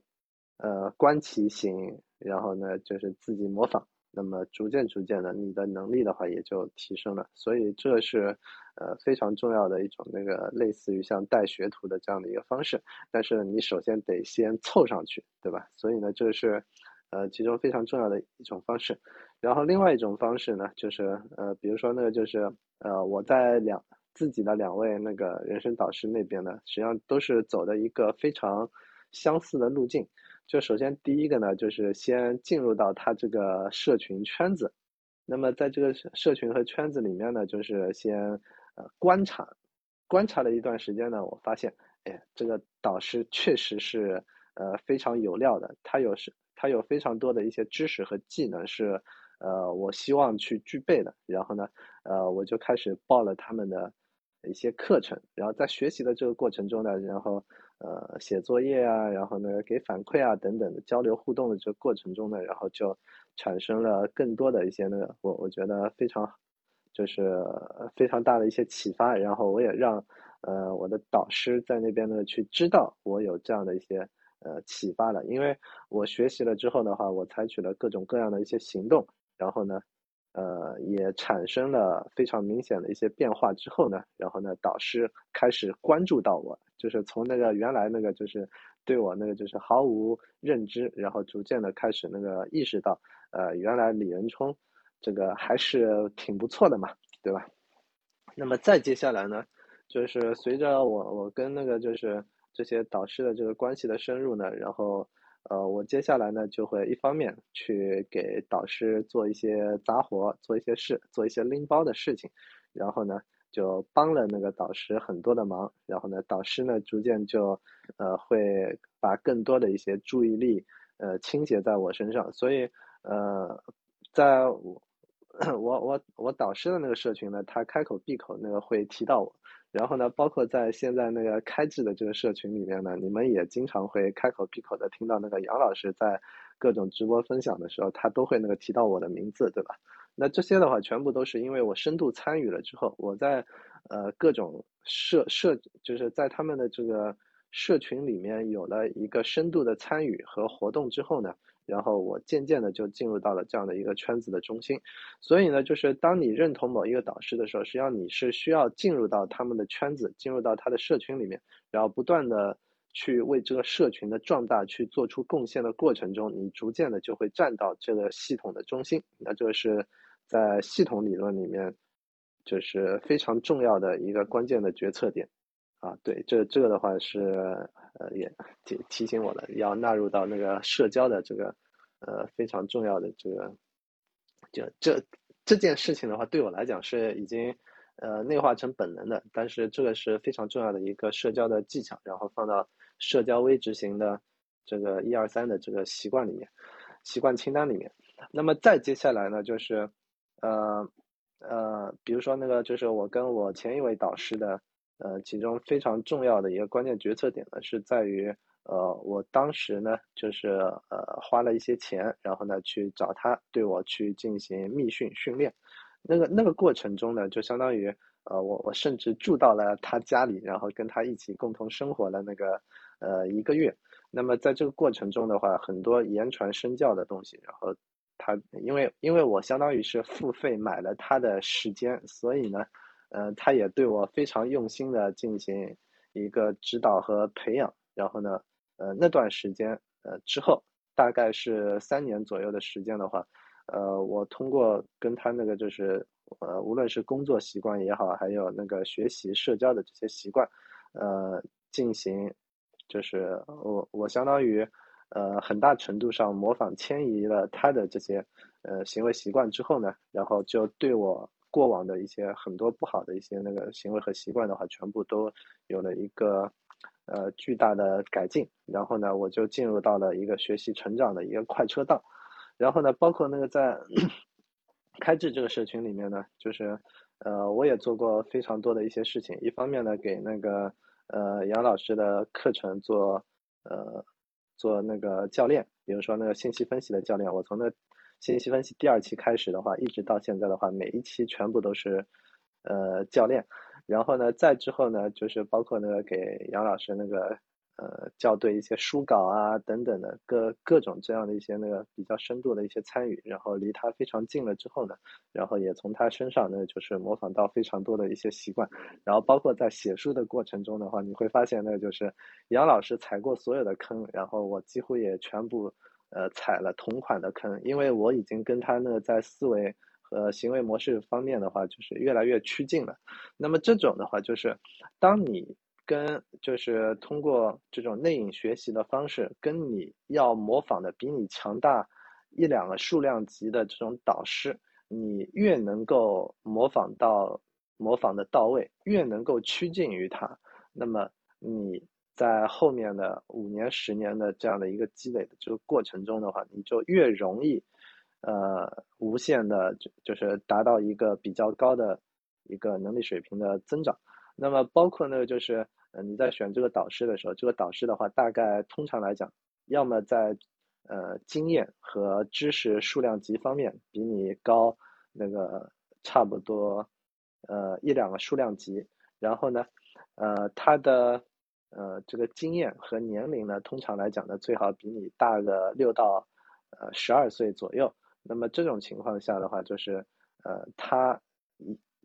呃观其行，然后呢就是自己模仿。那么逐渐逐渐的，你的能力的话也就提升了，所以这是呃非常重要的一种那个类似于像带学徒的这样的一个方式。但是你首先得先凑上去，对吧？所以呢，这是呃其中非常重要的一种方式。然后另外一种方式呢，就是呃比如说那个就是呃我在两自己的两位那个人生导师那边呢，实际上都是走的一个非常相似的路径。就首先第一个呢，就是先进入到他这个社群圈子，那么在这个社群和圈子里面呢，就是先呃观察，观察了一段时间呢，我发现，哎，这个导师确实是呃非常有料的，他有是，他有非常多的一些知识和技能是呃我希望去具备的，然后呢，呃我就开始报了他们的一些课程，然后在学习的这个过程中呢，然后呃写作业啊，然后呢给反馈啊等等的交流互动的这个过程中呢，然后就产生了更多的一些那个我我觉得非常就是非常大的一些启发，然后我也让呃我的导师在那边呢去知道我有这样的一些呃启发了，因为我学习了之后的话，我采取了各种各样的一些行动，然后呢。呃，也产生了非常明显的一些变化之后呢，然后呢，导师开始关注到我，就是从那个原来那个就是对我那个就是毫无认知，然后逐渐的开始那个意识到，呃，原来李仁冲这个还是挺不错的嘛，对吧？那么再接下来呢，就是随着我我跟那个就是这些导师的这个关系的深入呢，然后。呃，我接下来呢就会一方面去给导师做一些杂活，做一些事，做一些拎包的事情，然后呢就帮了那个导师很多的忙，然后呢导师呢逐渐就呃会把更多的一些注意力呃倾斜在我身上，所以呃在我 [coughs] 我我我导师的那个社群呢，他开口闭口那个会提到我。然后呢，包括在现在那个开智的这个社群里面呢，你们也经常会开口闭口的听到那个杨老师在各种直播分享的时候，他都会那个提到我的名字，对吧？那这些的话，全部都是因为我深度参与了之后，我在呃各种社社，就是在他们的这个社群里面有了一个深度的参与和活动之后呢。然后我渐渐的就进入到了这样的一个圈子的中心，所以呢，就是当你认同某一个导师的时候，实际上你是需要进入到他们的圈子，进入到他的社群里面，然后不断的去为这个社群的壮大去做出贡献的过程中，你逐渐的就会站到这个系统的中心。那这个是在系统理论里面，就是非常重要的一个关键的决策点。啊，对，这这个的话是，呃，也提提醒我了，要纳入到那个社交的这个，呃，非常重要的这个，就这这件事情的话，对我来讲是已经，呃，内化成本能的，但是这个是非常重要的一个社交的技巧，然后放到社交微执行的这个一二三的这个习惯里面，习惯清单里面。那么再接下来呢，就是，呃，呃，比如说那个就是我跟我前一位导师的。呃，其中非常重要的一个关键决策点呢，是在于，呃，我当时呢，就是呃花了一些钱，然后呢去找他对我去进行密训训练，那个那个过程中呢，就相当于，呃，我我甚至住到了他家里，然后跟他一起共同生活了那个呃一个月。那么在这个过程中的话，很多言传身教的东西，然后他因为因为我相当于是付费买了他的时间，所以呢。呃，他也对我非常用心的进行一个指导和培养，然后呢，呃，那段时间，呃，之后大概是三年左右的时间的话，呃，我通过跟他那个就是，呃，无论是工作习惯也好，还有那个学习社交的这些习惯，呃，进行，就是我我相当于，呃，很大程度上模仿迁移了他的这些，呃，行为习惯之后呢，然后就对我。过往的一些很多不好的一些那个行为和习惯的话，全部都有了一个呃巨大的改进。然后呢，我就进入到了一个学习成长的一个快车道。然后呢，包括那个在 [coughs] 开智这个社群里面呢，就是呃我也做过非常多的一些事情。一方面呢，给那个呃杨老师的课程做呃做那个教练，比如说那个信息分析的教练，我从那。信息分析第二期开始的话，一直到现在的话，每一期全部都是，呃，教练。然后呢，再之后呢，就是包括那个给杨老师那个，呃，校对一些书稿啊等等的各各种这样的一些那个比较深度的一些参与。然后离他非常近了之后呢，然后也从他身上呢，就是模仿到非常多的一些习惯。然后包括在写书的过程中的话，你会发现那个就是杨老师踩过所有的坑，然后我几乎也全部。呃，踩了同款的坑，因为我已经跟他那个在思维和行为模式方面的话，就是越来越趋近了。那么这种的话，就是当你跟就是通过这种内隐学习的方式，跟你要模仿的比你强大一两个数量级的这种导师，你越能够模仿到模仿的到位，越能够趋近于他，那么你。在后面的五年、十年的这样的一个积累的这个过程中的话，你就越容易，呃，无限的就就是达到一个比较高的一个能力水平的增长。那么包括呢，就是呃你在选这个导师的时候，这个导师的话，大概通常来讲，要么在呃经验和知识数量级方面比你高那个差不多呃一两个数量级，然后呢，呃他的呃这个经验和年龄呢，通常来讲呢，最好比你大个六到呃十二岁左右。那么这种情况下的话，就是呃他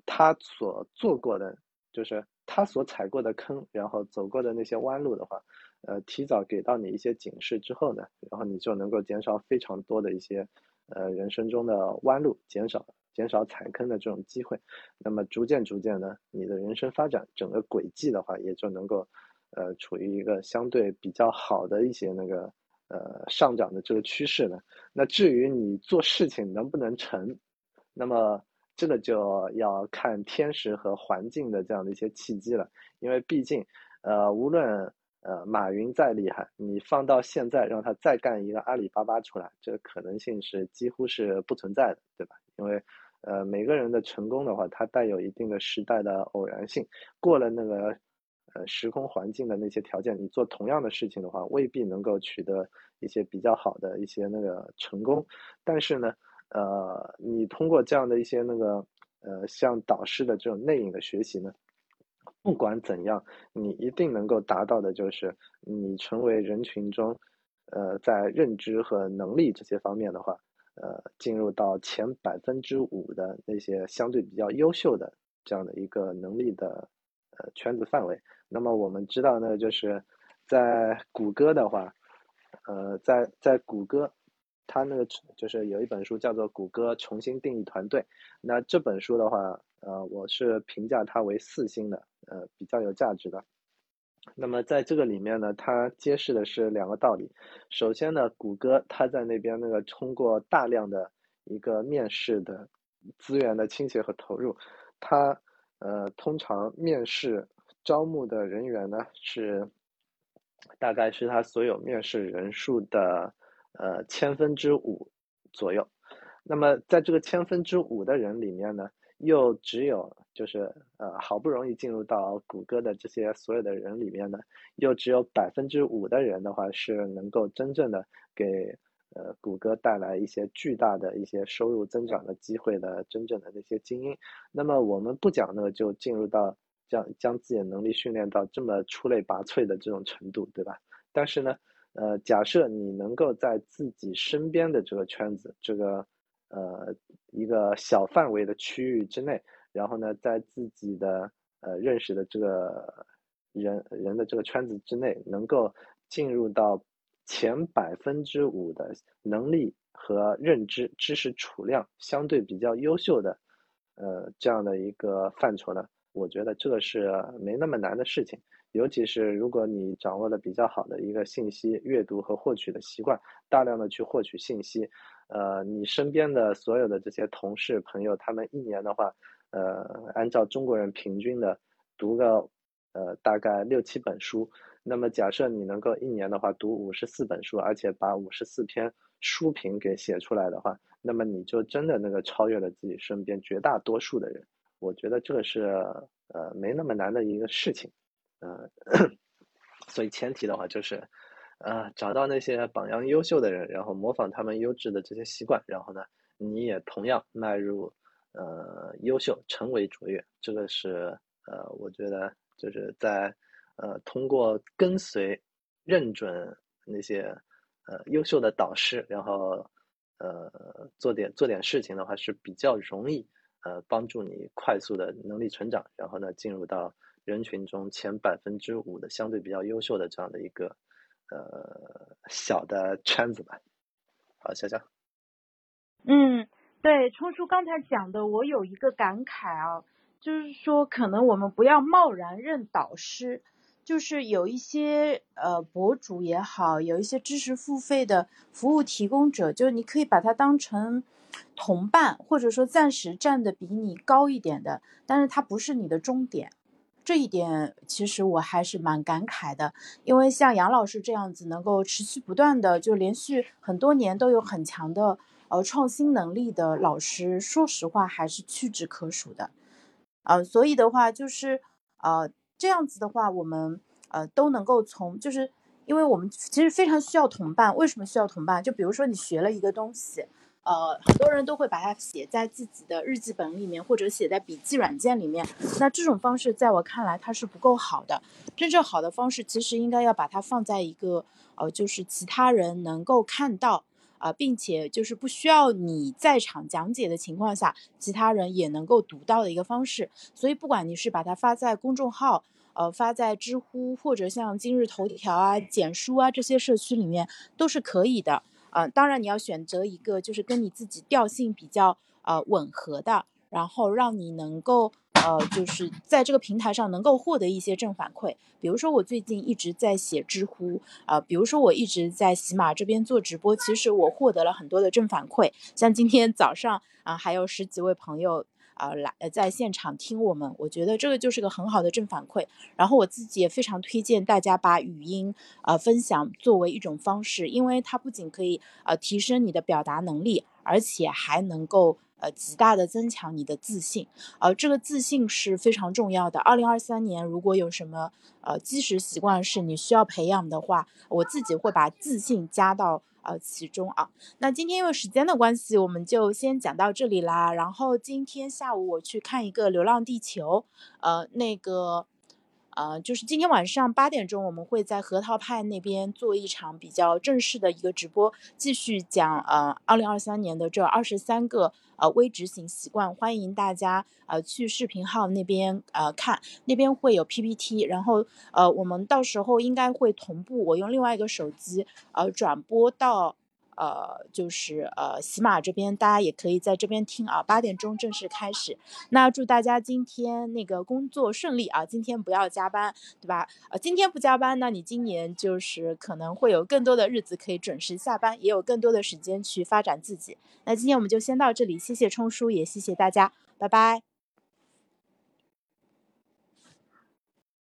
他所做过的，就是他所踩过的坑，然后走过的那些弯路的话，呃提早给到你一些警示之后呢，然后你就能够减少非常多的一些呃人生中的弯路，减少减少踩坑的这种机会。那么逐渐逐渐呢，你的人生发展整个轨迹的话，也就能够呃处于一个相对比较好的一些那个。呃，上涨的这个趋势呢，那至于你做事情能不能成，那么这个就要看天时和环境的这样的一些契机了。因为毕竟，呃，无论呃马云再厉害，你放到现在让他再干一个阿里巴巴出来，这个可能性是几乎是不存在的，对吧？因为呃每个人的成功的话，它带有一定的时代的偶然性，过了那个。呃，时空环境的那些条件，你做同样的事情的话，未必能够取得一些比较好的一些那个成功。但是呢，呃，你通过这样的一些那个呃，像导师的这种内隐的学习呢，不管怎样，你一定能够达到的就是你成为人群中，呃，在认知和能力这些方面的话，呃，进入到前百分之五的那些相对比较优秀的这样的一个能力的圈子范围。那么我们知道呢，就是在谷歌的话，呃，在在谷歌，它那个就是有一本书叫做《谷歌重新定义团队》。那这本书的话，呃，我是评价它为四星的，呃，比较有价值的。那么在这个里面呢，它揭示的是两个道理。首先呢，谷歌它在那边那个通过大量的一个面试的资源的倾斜和投入，它呃通常面试。招募的人员呢是，大概是他所有面试人数的呃千分之五左右。那么在这个千分之五的人里面呢，又只有就是呃好不容易进入到谷歌的这些所有的人里面呢，又只有百分之五的人的话是能够真正的给呃谷歌带来一些巨大的一些收入增长的机会的真正的那些精英。那么我们不讲呢，就进入到。将将自己的能力训练到这么出类拔萃的这种程度，对吧？但是呢，呃，假设你能够在自己身边的这个圈子，这个呃一个小范围的区域之内，然后呢，在自己的呃认识的这个人人的这个圈子之内，能够进入到前百分之五的能力和认知、知识储量相对比较优秀的呃这样的一个范畴呢？我觉得这个是没那么难的事情，尤其是如果你掌握了比较好的一个信息阅读和获取的习惯，大量的去获取信息，呃，你身边的所有的这些同事朋友，他们一年的话，呃，按照中国人平均的读个呃大概六七本书，那么假设你能够一年的话读五十四本书，而且把五十四篇书评给写出来的话，那么你就真的那个超越了自己身边绝大多数的人。我觉得这个是呃没那么难的一个事情，呃，[coughs] 所以前提的话就是，呃，找到那些榜样优秀的人，然后模仿他们优质的这些习惯，然后呢，你也同样迈入呃优秀，成为卓越。这个是呃，我觉得就是在呃通过跟随、认准那些呃优秀的导师，然后呃做点做点事情的话是比较容易。呃，帮助你快速的能力成长，然后呢，进入到人群中前百分之五的相对比较优秀的这样的一个呃小的圈子吧。好，潇潇。嗯，对，冲叔刚才讲的，我有一个感慨啊，就是说，可能我们不要贸然认导师，就是有一些呃博主也好，有一些知识付费的服务提供者，就是你可以把它当成。同伴，或者说暂时站的比你高一点的，但是他不是你的终点，这一点其实我还是蛮感慨的。因为像杨老师这样子能够持续不断的，就连续很多年都有很强的呃创新能力的老师，说实话还是屈指可数的。呃，所以的话就是呃，这样子的话，我们呃都能够从，就是因为我们其实非常需要同伴。为什么需要同伴？就比如说你学了一个东西，呃，很多人都会把它写在自己的日记本里面，或者写在笔记软件里面。那这种方式在我看来它是不够好的。真正好的方式其实应该要把它放在一个呃，就是其他人能够看到。啊，并且就是不需要你在场讲解的情况下，其他人也能够读到的一个方式。所以，不管你是把它发在公众号，呃，发在知乎，或者像今日头条啊、简书啊这些社区里面，都是可以的。呃，当然你要选择一个就是跟你自己调性比较呃吻合的，然后让你能够。呃，就是在这个平台上能够获得一些正反馈，比如说我最近一直在写知乎，啊，比如说我一直在喜马这边做直播，其实我获得了很多的正反馈，像今天早上啊，还有十几位朋友啊来在现场听我们，我觉得这个就是个很好的正反馈。然后我自己也非常推荐大家把语音啊分享作为一种方式，因为它不仅可以呃提升你的表达能力，而且还能够。呃，极大的增强你的自信，呃，这个自信是非常重要的。二零二三年，如果有什么呃基石习惯是你需要培养的话，我自己会把自信加到呃其中啊。那今天因为时间的关系，我们就先讲到这里啦。然后今天下午我去看一个《流浪地球》，呃，那个。呃，就是今天晚上八点钟，我们会在核桃派那边做一场比较正式的一个直播，继续讲呃二零二三年的这二十三个呃微执行习惯，欢迎大家呃去视频号那边呃看，那边会有 PPT，然后呃我们到时候应该会同步，我用另外一个手机呃转播到。呃，就是呃，喜马这边大家也可以在这边听啊。八点钟正式开始，那祝大家今天那个工作顺利啊！今天不要加班，对吧？呃，今天不加班，那你今年就是可能会有更多的日子可以准时下班，也有更多的时间去发展自己。那今天我们就先到这里，谢谢冲叔，也谢谢大家，拜拜。